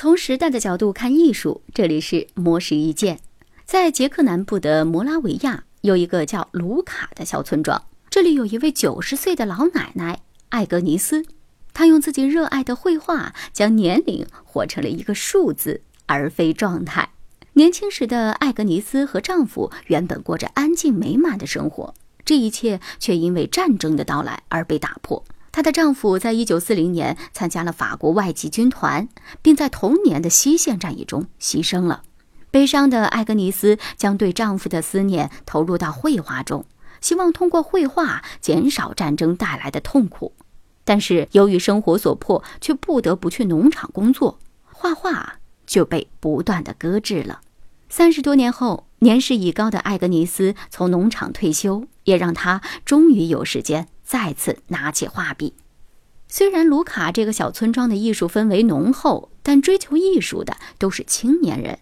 从时代的角度看艺术，这里是魔石一见。在捷克南部的摩拉维亚，有一个叫卢卡的小村庄。这里有一位九十岁的老奶奶艾格尼斯，她用自己热爱的绘画，将年龄活成了一个数字，而非状态。年轻时的艾格尼斯和丈夫原本过着安静美满的生活，这一切却因为战争的到来而被打破。她的丈夫在一九四零年参加了法国外籍军团，并在同年的西线战役中牺牲了。悲伤的艾格尼斯将对丈夫的思念投入到绘画中，希望通过绘画减少战争带来的痛苦。但是由于生活所迫，却不得不去农场工作，画画就被不断的搁置了。三十多年后，年事已高的艾格尼斯从农场退休，也让她终于有时间。再次拿起画笔。虽然卢卡这个小村庄的艺术氛围浓厚，但追求艺术的都是青年人。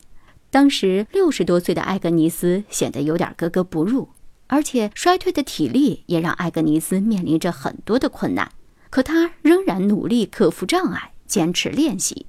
当时六十多岁的艾格尼斯显得有点格格不入，而且衰退的体力也让艾格尼斯面临着很多的困难。可他仍然努力克服障碍，坚持练习。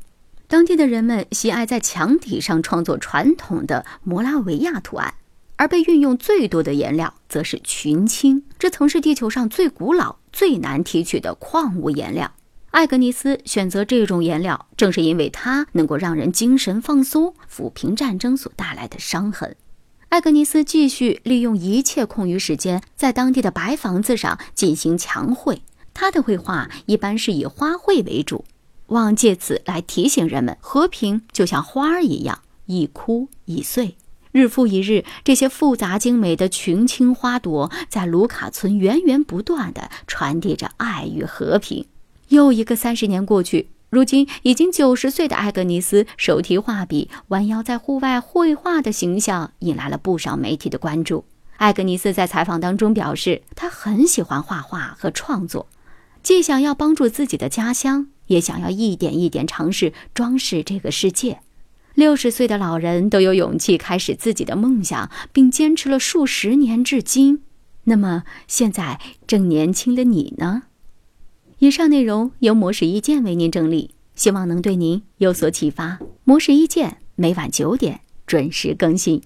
当地的人们喜爱在墙体上创作传统的摩拉维亚图案。而被运用最多的颜料则是群青，这曾是地球上最古老、最难提取的矿物颜料。艾格尼斯选择这种颜料，正是因为它能够让人精神放松，抚平战争所带来的伤痕。艾格尼斯继续利用一切空余时间，在当地的白房子上进行墙绘。他的绘画一般是以花卉为主，望借此来提醒人们，和平就像花儿一样，一枯一碎。日复一日，这些复杂精美的群青花朵在卢卡村源源不断地传递着爱与和平。又一个三十年过去，如今已经九十岁的艾格尼斯手提画笔，弯腰在户外绘画的形象引来了不少媒体的关注。艾格尼斯在采访当中表示，他很喜欢画画和创作，既想要帮助自己的家乡，也想要一点一点尝试装饰这个世界。六十岁的老人都有勇气开始自己的梦想，并坚持了数十年至今。那么，现在正年轻的你呢？以上内容由魔石一见为您整理，希望能对您有所启发。魔石一见每晚九点准时更新。